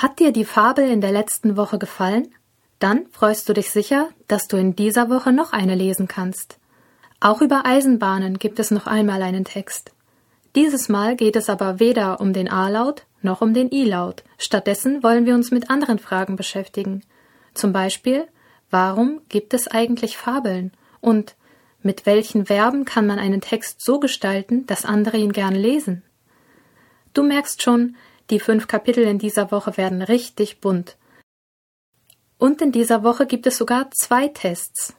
Hat dir die Fabel in der letzten Woche gefallen? Dann freust du dich sicher, dass du in dieser Woche noch eine lesen kannst. Auch über Eisenbahnen gibt es noch einmal einen Text. Dieses Mal geht es aber weder um den A-Laut noch um den I-Laut. Stattdessen wollen wir uns mit anderen Fragen beschäftigen. Zum Beispiel, warum gibt es eigentlich Fabeln? Und mit welchen Verben kann man einen Text so gestalten, dass andere ihn gern lesen? Du merkst schon, die fünf Kapitel in dieser Woche werden richtig bunt. Und in dieser Woche gibt es sogar zwei Tests.